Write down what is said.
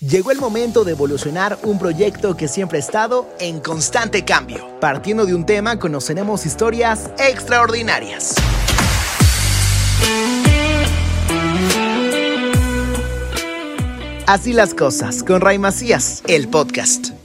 Llegó el momento de evolucionar un proyecto que siempre ha estado en constante cambio. Partiendo de un tema, conoceremos historias extraordinarias. Así las cosas, con Ray Macías, el podcast.